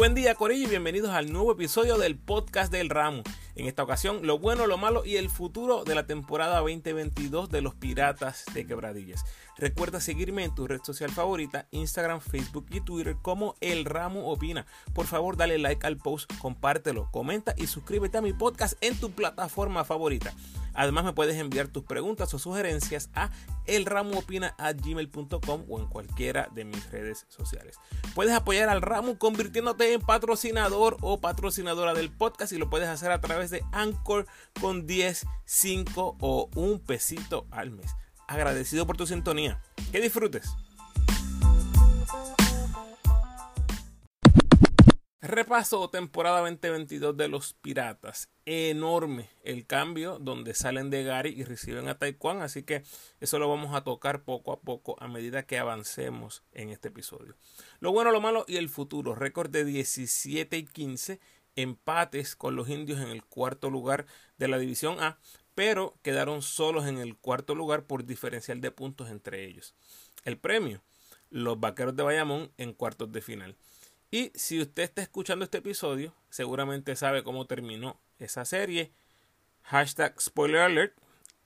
Buen día Corillo y bienvenidos al nuevo episodio del podcast del Ramo. En esta ocasión, lo bueno, lo malo y el futuro de la temporada 2022 de los Piratas de Quebradillas. Recuerda seguirme en tu red social favorita, Instagram, Facebook y Twitter como El Ramo Opina. Por favor, dale like al post, compártelo, comenta y suscríbete a mi podcast en tu plataforma favorita. Además me puedes enviar tus preguntas o sugerencias a elramoopina.gmail.com o en cualquiera de mis redes sociales. Puedes apoyar al Ramo convirtiéndote en patrocinador o patrocinadora del podcast y lo puedes hacer a través de Anchor con 10, 5 o un pesito al mes. Agradecido por tu sintonía. Que disfrutes. Repaso temporada 2022 de los Piratas. Enorme el cambio donde salen de Gary y reciben a Taekwondo, así que eso lo vamos a tocar poco a poco a medida que avancemos en este episodio. Lo bueno, lo malo y el futuro. Récord de 17 y 15, empates con los indios en el cuarto lugar de la División A, pero quedaron solos en el cuarto lugar por diferencial de puntos entre ellos. El premio, los Vaqueros de Bayamón en cuartos de final. Y si usted está escuchando este episodio, seguramente sabe cómo terminó esa serie. Hashtag spoiler alert.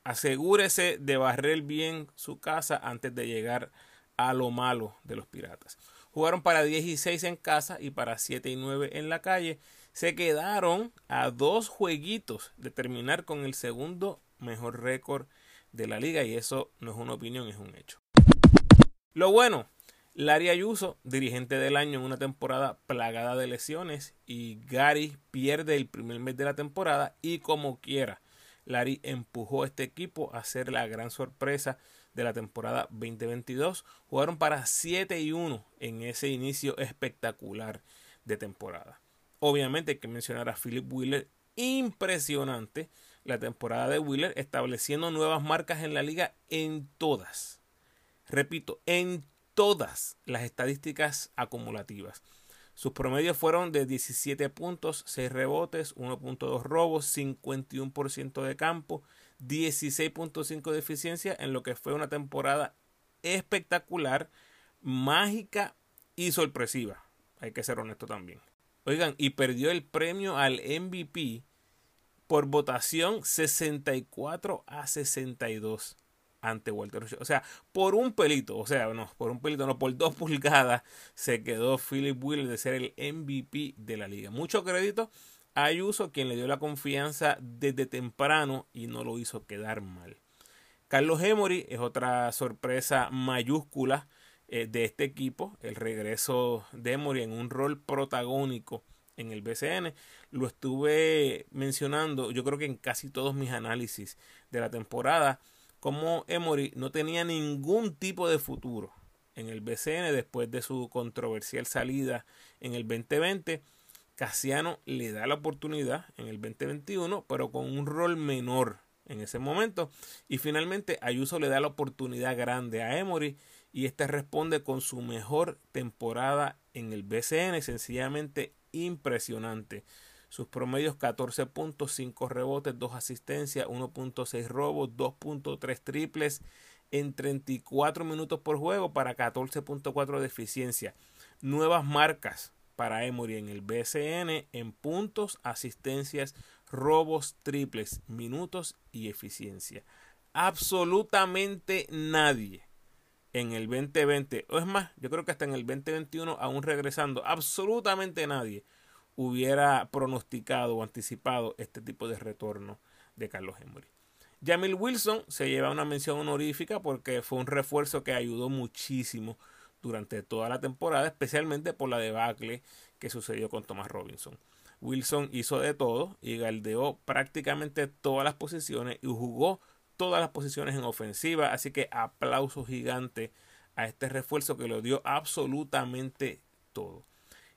Asegúrese de barrer bien su casa antes de llegar a lo malo de los piratas. Jugaron para 10 y 6 en casa y para 7 y 9 en la calle. Se quedaron a dos jueguitos de terminar con el segundo mejor récord de la liga y eso no es una opinión, es un hecho. Lo bueno, Larry Ayuso, dirigente del año en una temporada plagada de lesiones y Gary pierde el primer mes de la temporada y como quiera, Larry empujó a este equipo a ser la gran sorpresa de la temporada 2022. Jugaron para 7 y 1 en ese inicio espectacular de temporada. Obviamente hay que mencionar a Philip Wheeler, impresionante la temporada de Wheeler, estableciendo nuevas marcas en la liga en todas. Repito, en todas las estadísticas acumulativas. Sus promedios fueron de 17 puntos, 6 rebotes, 1.2 robos, 51% de campo, 16.5 de eficiencia en lo que fue una temporada espectacular, mágica y sorpresiva. Hay que ser honesto también. Oigan, y perdió el premio al MVP por votación 64 a 62 ante Walter O sea, por un pelito, o sea, no, por un pelito, no, por dos pulgadas se quedó Philip Wheeler de ser el MVP de la liga. Mucho crédito a Ayuso, quien le dio la confianza desde temprano y no lo hizo quedar mal. Carlos Emory es otra sorpresa mayúscula eh, de este equipo, el regreso de Emory en un rol protagónico en el BCN. Lo estuve mencionando, yo creo que en casi todos mis análisis de la temporada como Emory no tenía ningún tipo de futuro en el BCN después de su controversial salida en el 2020. Casiano le da la oportunidad en el 2021, pero con un rol menor en ese momento. Y finalmente Ayuso le da la oportunidad grande a Emory y este responde con su mejor temporada en el BCN, sencillamente impresionante. Sus promedios 14 puntos, 5 rebotes, 2 asistencias, 1.6 robos, 2.3 triples en 34 minutos por juego para 14.4 de eficiencia. Nuevas marcas para Emory en el BCN en puntos, asistencias, robos, triples, minutos y eficiencia. Absolutamente nadie en el 2020, o es más, yo creo que hasta en el 2021, aún regresando, absolutamente nadie hubiera pronosticado o anticipado este tipo de retorno de Carlos Emory. Jamil Wilson se lleva una mención honorífica porque fue un refuerzo que ayudó muchísimo durante toda la temporada, especialmente por la debacle que sucedió con Thomas Robinson. Wilson hizo de todo y galdeó prácticamente todas las posiciones y jugó todas las posiciones en ofensiva, así que aplauso gigante a este refuerzo que lo dio absolutamente todo.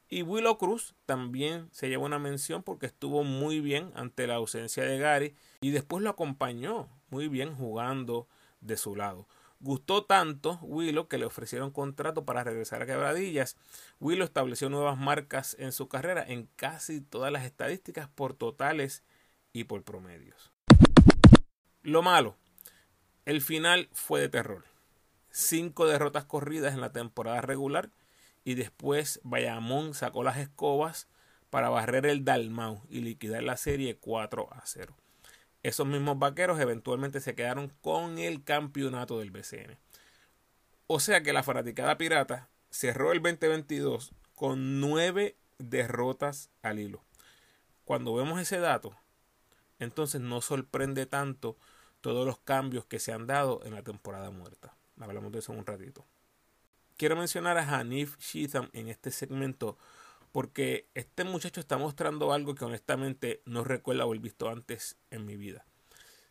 Y Willow Cruz también se lleva una mención porque estuvo muy bien ante la ausencia de Gary y después lo acompañó muy bien jugando de su lado. Gustó tanto Willow que le ofrecieron contrato para regresar a Quebradillas. Willow estableció nuevas marcas en su carrera en casi todas las estadísticas por totales y por promedios. Lo malo, el final fue de terror. Cinco derrotas corridas en la temporada regular y después Bayamón sacó las escobas para barrer el Dalmau y liquidar la serie 4 a 0. Esos mismos vaqueros eventualmente se quedaron con el campeonato del BCN. O sea que la fanaticada pirata cerró el 2022 con nueve derrotas al hilo. Cuando vemos ese dato, entonces no sorprende tanto todos los cambios que se han dado en la temporada muerta. Hablamos de eso en un ratito. Quiero mencionar a Hanif Shitham en este segmento porque este muchacho está mostrando algo que honestamente no recuerdo haber visto antes en mi vida.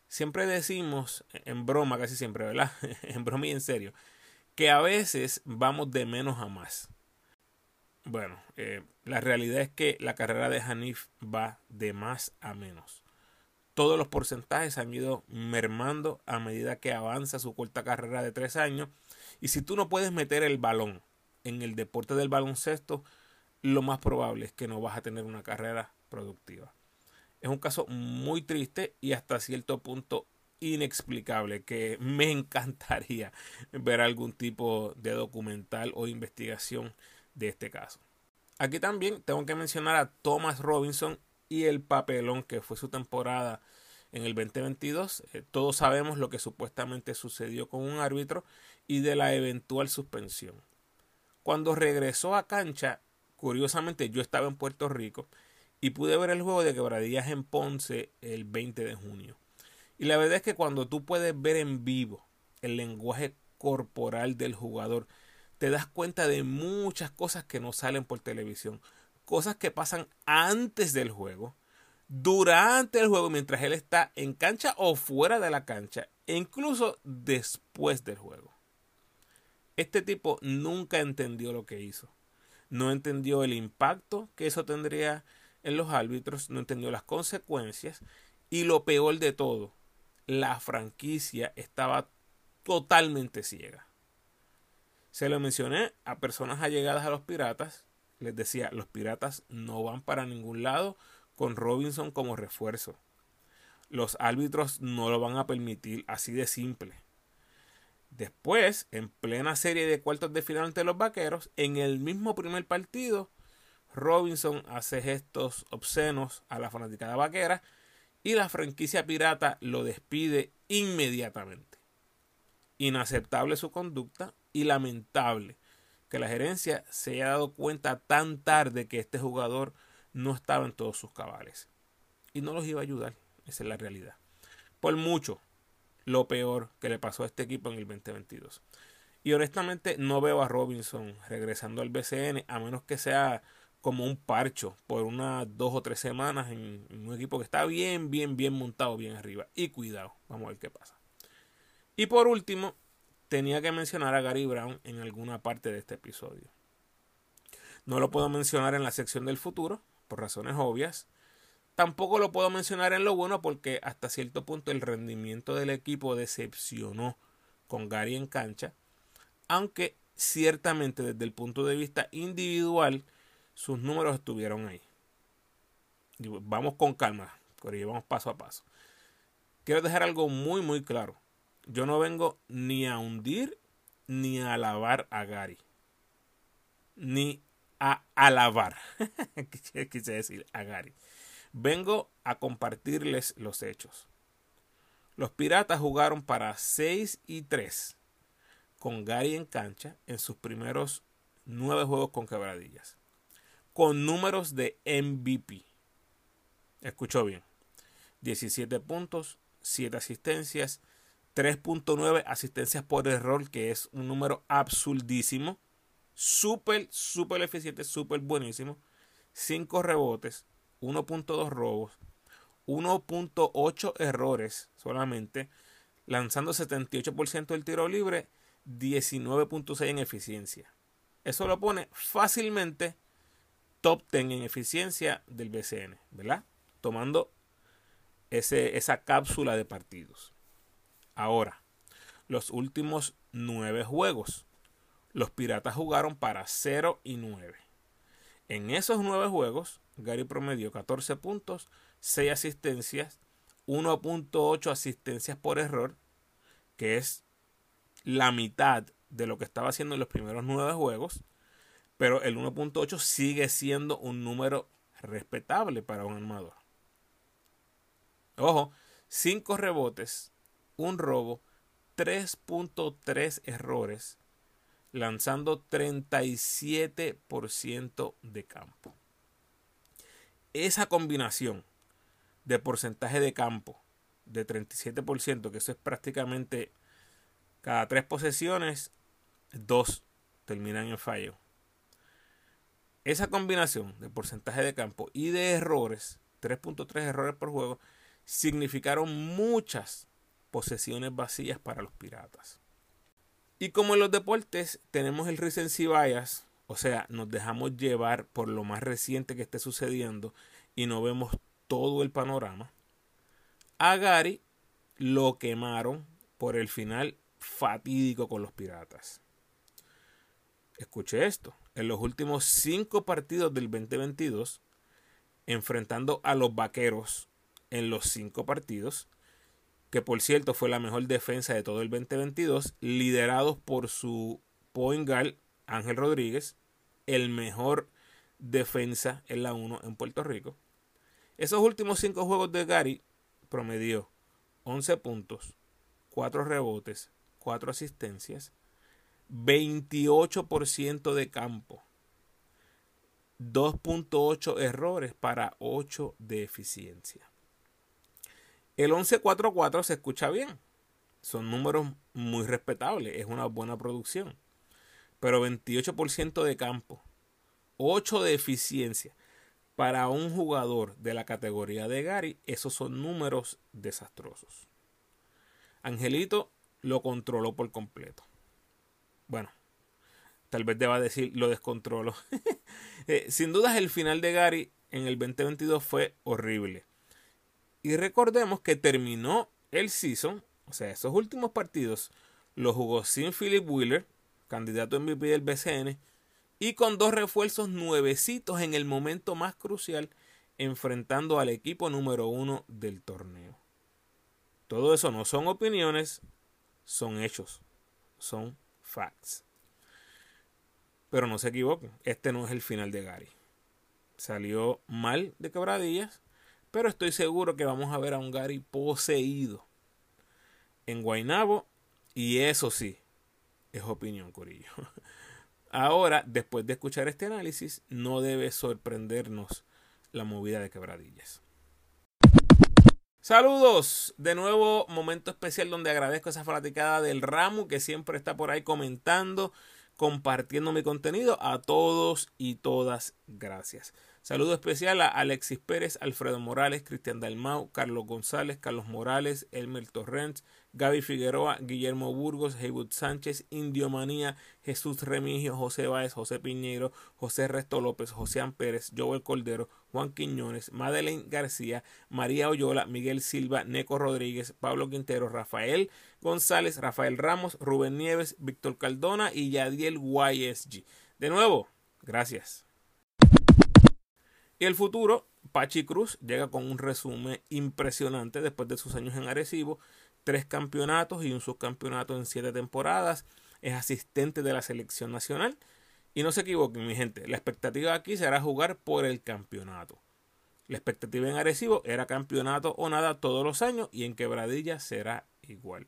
Siempre decimos, en broma casi siempre, ¿verdad? en broma y en serio, que a veces vamos de menos a más. Bueno, eh, la realidad es que la carrera de Hanif va de más a menos. Todos los porcentajes han ido mermando a medida que avanza su corta carrera de tres años. Y si tú no puedes meter el balón en el deporte del baloncesto, lo más probable es que no vas a tener una carrera productiva. Es un caso muy triste y hasta cierto punto inexplicable que me encantaría ver algún tipo de documental o investigación de este caso. Aquí también tengo que mencionar a Thomas Robinson y el papelón que fue su temporada en el 2022. Eh, todos sabemos lo que supuestamente sucedió con un árbitro y de la eventual suspensión. Cuando regresó a cancha, curiosamente yo estaba en Puerto Rico y pude ver el juego de quebradillas en Ponce el 20 de junio. Y la verdad es que cuando tú puedes ver en vivo el lenguaje corporal del jugador, te das cuenta de muchas cosas que no salen por televisión. Cosas que pasan antes del juego, durante el juego, mientras él está en cancha o fuera de la cancha, e incluso después del juego. Este tipo nunca entendió lo que hizo. No entendió el impacto que eso tendría en los árbitros, no entendió las consecuencias y lo peor de todo, la franquicia estaba totalmente ciega. Se lo mencioné a personas allegadas a los piratas. Les decía, los piratas no van para ningún lado con Robinson como refuerzo. Los árbitros no lo van a permitir así de simple. Después, en plena serie de cuartos de final ante los vaqueros, en el mismo primer partido, Robinson hace gestos obscenos a la fanaticada vaquera y la franquicia pirata lo despide inmediatamente. Inaceptable su conducta y lamentable que la gerencia se haya dado cuenta tan tarde que este jugador no estaba en todos sus cabales. Y no los iba a ayudar, esa es la realidad. Por mucho, lo peor que le pasó a este equipo en el 2022. Y honestamente no veo a Robinson regresando al BCN a menos que sea como un parcho por unas dos o tres semanas en, un equipo que está bien, bien, bien montado, bien arriba. Y cuidado, vamos a ver qué pasa. Y por último, tenía que mencionar a Gary Brown en alguna parte de este episodio. No lo puedo mencionar en la sección del futuro, por razones obvias. Tampoco lo puedo mencionar en lo bueno porque hasta cierto punto el rendimiento del equipo decepcionó con Gary en cancha, aunque ciertamente desde el punto de vista individual sus números estuvieron ahí. Vamos con calma, pero vamos paso a paso. Quiero dejar algo muy muy claro. Yo no vengo ni a hundir ni a alabar a Gary. Ni a alabar. Quise decir a Gary. Vengo a compartirles los hechos. Los Piratas jugaron para 6 y 3 con Gary en cancha en sus primeros 9 juegos con quebradillas. Con números de MVP. Escuchó bien. 17 puntos, 7 asistencias, 3.9 asistencias por error, que es un número absurdísimo. Súper, súper eficiente, súper buenísimo. 5 rebotes, 1.2 robos, 1.8 errores solamente, lanzando 78% del tiro libre, 19.6 en eficiencia. Eso lo pone fácilmente top 10 en eficiencia del BCN, ¿verdad? Tomando ese, esa cápsula de partidos. Ahora, los últimos nueve juegos. Los Piratas jugaron para 0 y 9. En esos nueve juegos, Gary promedió 14 puntos, 6 asistencias, 1.8 asistencias por error, que es la mitad de lo que estaba haciendo en los primeros nueve juegos, pero el 1.8 sigue siendo un número respetable para un armador. Ojo, 5 rebotes, un robo, 3.3 errores, lanzando 37% de campo. Esa combinación de porcentaje de campo de 37%, que eso es prácticamente cada tres posesiones, dos terminan en fallo. Esa combinación de porcentaje de campo y de errores, 3.3 errores por juego, significaron muchas posesiones vacías para los piratas. Y como en los deportes tenemos el recency bias, o sea, nos dejamos llevar por lo más reciente que esté sucediendo y no vemos todo el panorama, a Gary lo quemaron por el final fatídico con los piratas. Escuche esto, en los últimos cinco partidos del 2022, enfrentando a los vaqueros en los cinco partidos, que por cierto fue la mejor defensa de todo el 2022, liderados por su point Ángel Rodríguez, el mejor defensa en la 1 en Puerto Rico. Esos últimos cinco juegos de Gary promedió 11 puntos, 4 rebotes, 4 asistencias, 28% de campo, 2.8 errores para 8 de eficiencia. El 11-4-4 se escucha bien. Son números muy respetables. Es una buena producción. Pero 28% de campo. 8 de eficiencia. Para un jugador de la categoría de Gary, esos son números desastrosos. Angelito lo controló por completo. Bueno, tal vez deba decir lo descontrolo. Eh, sin dudas el final de Gary en el 2022 fue horrible. Y recordemos que terminó el season, o sea, esos últimos partidos los jugó sin Philip Wheeler, candidato MVP del BCN, y con dos refuerzos nuevecitos en el momento más crucial, enfrentando al equipo número uno del torneo. Todo eso no son opiniones, son hechos, son facts. Pero no se equivoquen, este no es el final de Gary. Salió mal de quebradillas, pero estoy seguro que vamos a ver a un Gary poseído en Guainabo. Y eso sí, es opinión, Corillo. Ahora, después de escuchar este análisis, no debe sorprendernos la movida de quebradillas. Saludos, de nuevo momento especial donde agradezco esa fanaticada del Ramu que siempre está por ahí comentando, compartiendo mi contenido. A todos y todas, gracias. Saludo especial a Alexis Pérez, Alfredo Morales, Cristian Dalmau, Carlos González, Carlos Morales, Elmer Torrens, Gaby Figueroa, Guillermo Burgos, Heywood Sánchez, Indio Manía, Jesús Remigio, José Báez, José Piñero, José Resto López, José Pérez, Joel Coldero, Juan Quiñones, Madeleine García, María Oyola, Miguel Silva, Neco Rodríguez, Pablo Quintero, Rafael González, Rafael Ramos, Rubén Nieves, Víctor Caldona y Yadiel YSG. De nuevo, gracias. Y el futuro, Pachi Cruz llega con un resumen impresionante después de sus años en Arecibo, tres campeonatos y un subcampeonato en siete temporadas, es asistente de la selección nacional. Y no se equivoquen, mi gente, la expectativa aquí será jugar por el campeonato. La expectativa en Arecibo era campeonato o nada todos los años y en Quebradilla será igual.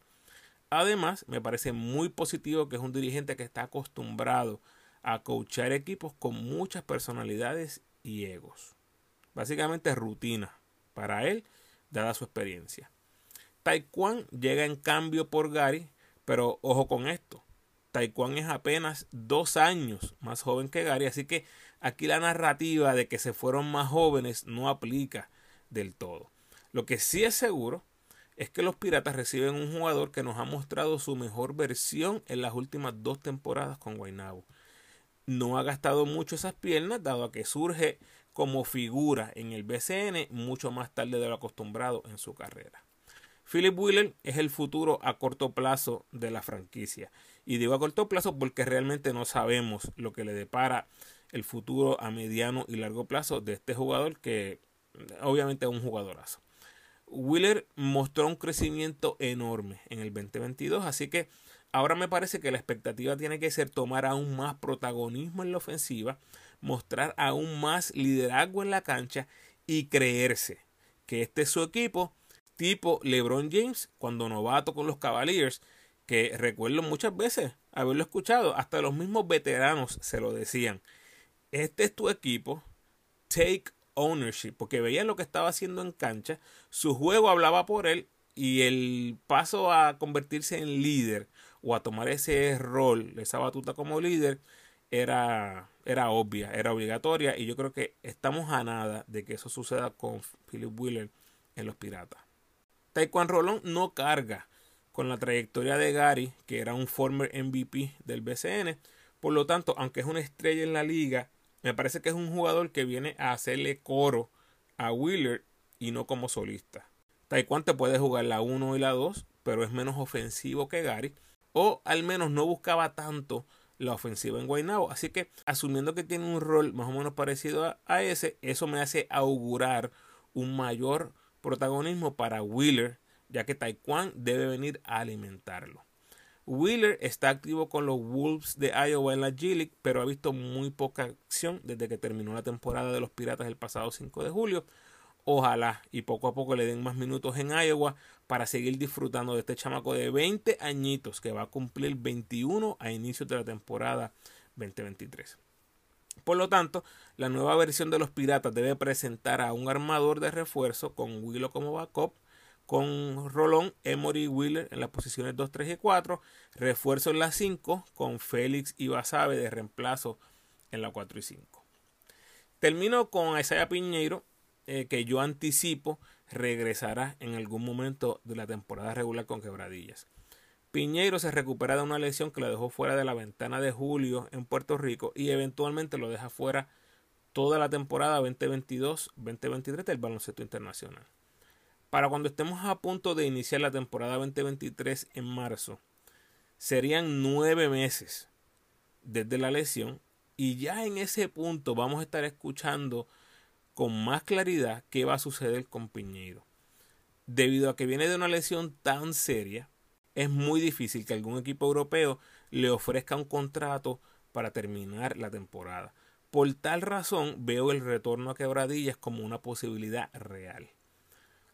Además, me parece muy positivo que es un dirigente que está acostumbrado a coachar equipos con muchas personalidades y egos. Básicamente rutina para él, dada su experiencia. Taekwondo llega en cambio por Gary, pero ojo con esto. Taekwondo es apenas dos años más joven que Gary, así que aquí la narrativa de que se fueron más jóvenes no aplica del todo. Lo que sí es seguro es que los Piratas reciben un jugador que nos ha mostrado su mejor versión en las últimas dos temporadas con Guaynabo no ha gastado mucho esas piernas, dado a que surge como figura en el BCN mucho más tarde de lo acostumbrado en su carrera. Philip Wheeler es el futuro a corto plazo de la franquicia. Y digo a corto plazo porque realmente no sabemos lo que le depara el futuro a mediano y largo plazo de este jugador que obviamente es un jugadorazo. Wheeler mostró un crecimiento enorme en el 2022, así que Ahora me parece que la expectativa tiene que ser tomar aún más protagonismo en la ofensiva, mostrar aún más liderazgo en la cancha y creerse que este es su equipo, tipo LeBron James cuando novato con los Cavaliers, que recuerdo muchas veces haberlo escuchado, hasta los mismos veteranos se lo decían. Este es tu equipo, take ownership, porque veía lo que estaba haciendo en cancha, su juego hablaba por él y el paso a convertirse en líder o a tomar ese rol, esa batuta como líder, era, era obvia, era obligatoria y yo creo que estamos a nada de que eso suceda con Philip Wheeler en los Piratas. Taekwondo Rolón no carga con la trayectoria de Gary, que era un former MVP del BCN. Por lo tanto, aunque es una estrella en la liga, me parece que es un jugador que viene a hacerle coro a Wheeler y no como solista. Taekwondo puede jugar la 1 y la 2, pero es menos ofensivo que Gary o al menos no buscaba tanto la ofensiva en Guaynabo. Así que asumiendo que tiene un rol más o menos parecido a, ese, eso me hace augurar un mayor protagonismo para Wheeler, ya que Taekwondo debe venir a alimentarlo. Wheeler está activo con los Wolves de Iowa en la G League, pero ha visto muy poca acción desde que terminó la temporada de los Piratas el pasado 5 de julio. Ojalá y poco a poco le den más minutos en Iowa para seguir disfrutando de este chamaco de 20 añitos que va a cumplir 21 a inicios de la temporada 2023. Por lo tanto, la nueva versión de los Piratas debe presentar a un armador de refuerzo con Willow como backup, con Rolón, Emory y Wheeler en las posiciones 2, 3 y 4, refuerzo en la 5 con Félix y Basabe de reemplazo en la 4 y 5. Termino con Isaiah Piñeiro, eh, que yo anticipo regresará en algún momento de la temporada regular con quebradillas. Piñeiro se recupera de una lesión que lo dejó fuera de la ventana de julio en Puerto Rico y eventualmente lo deja fuera toda la temporada 2022-2023 del baloncesto internacional. Para cuando estemos a punto de iniciar la temporada 2023 en marzo, serían nueve meses desde la lesión y ya en ese punto vamos a estar escuchando con más claridad qué va a suceder con Piñeiro. Debido a que viene de una lesión tan seria, es muy difícil que algún equipo europeo le ofrezca un contrato para terminar la temporada. Por tal razón veo el retorno a Quebradillas como una posibilidad real.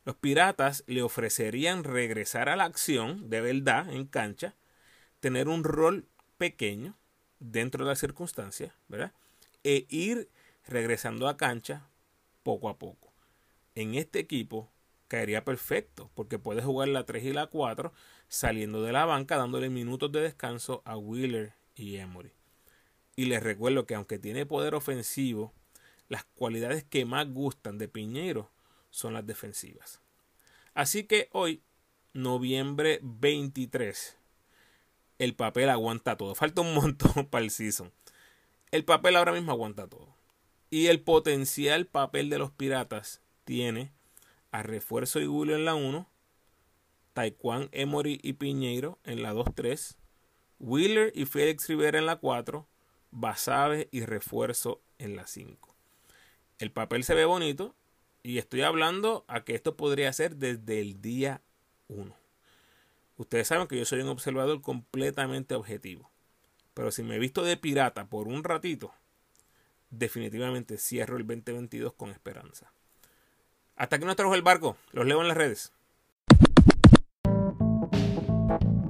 Los Piratas le ofrecerían regresar a la acción de verdad en cancha, tener un rol pequeño dentro de las circunstancias, ¿verdad? E ir regresando a cancha poco a poco. En este equipo caería perfecto porque puede jugar la 3 y la 4 saliendo de la banca dándole minutos de descanso a Wheeler y Emory. Y les recuerdo que aunque tiene poder ofensivo, las cualidades que más gustan de Piñero son las defensivas. Así que hoy, noviembre 23, el papel aguanta todo. Falta un montón para el season. El papel ahora mismo aguanta todo. Y el potencial papel de los piratas tiene a Refuerzo y Julio en la 1, Taekwondo, Emory y Piñeiro en la 2-3, Wheeler y Félix Rivera en la 4, Basabe y Refuerzo en la 5. El papel se ve bonito y estoy hablando a que esto podría ser desde el día 1. Ustedes saben que yo soy un observador completamente objetivo. Pero si me he visto de pirata por un ratito, definitivamente cierro el 2022 con esperanza. Hasta aquí nos trajo el barco. Los leo en las redes. Thank you.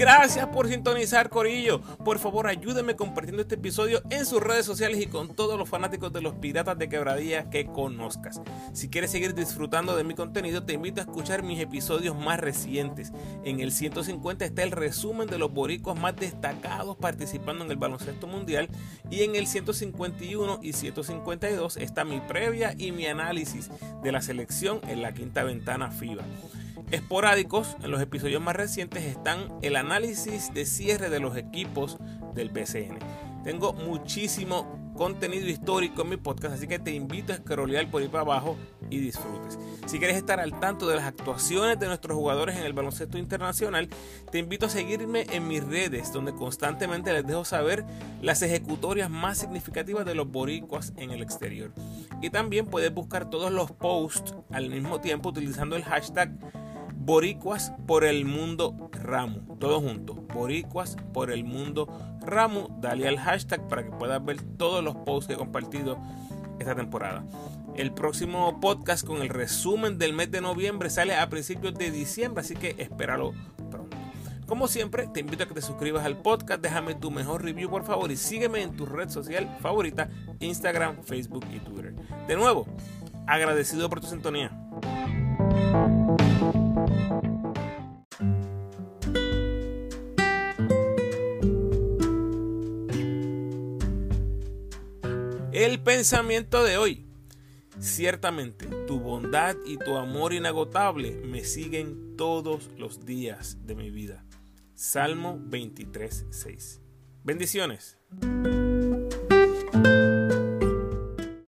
Gracias por sintonizar, Corillo. Por favor, ayúdenme compartiendo este episodio en sus redes sociales y con todos los fanáticos de los piratas de quebradilla que conozcas. Si quieres seguir disfrutando de mi contenido, te invito a escuchar mis episodios más recientes. En el 150 está el resumen de los boricos más destacados participando en el baloncesto mundial. Y en el 151 y 152 está mi previa y mi análisis de la selección en la quinta ventana FIBA esporádicos, en los episodios más recientes están el análisis de cierre de los equipos del BCN. Tengo muchísimo contenido histórico en mi podcast, así que te invito a scrollear por ahí para abajo y disfrutes. Si quieres estar al tanto de las actuaciones de nuestros jugadores en el baloncesto internacional, te invito a seguirme en mis redes, donde constantemente les dejo saber las ejecutorias más significativas de los boricuas en el exterior. Y también puedes buscar todos los posts al mismo tiempo utilizando el hashtag Boricuas por el mundo Ramu. Todo junto. Boricuas por el mundo Ramu. Dale al hashtag para que puedas ver todos los posts que he compartido esta temporada. El próximo podcast con el resumen del mes de noviembre sale a principios de diciembre, así que espéralo pronto. Como siempre, te invito a que te suscribas al podcast, déjame tu mejor review por favor y sígueme en tu red social favorita, Instagram, Facebook y Twitter. De nuevo, agradecido por tu sintonía. Pensamiento de hoy. Ciertamente, tu bondad y tu amor inagotable me siguen todos los días de mi vida. Salmo 23, 6. Bendiciones.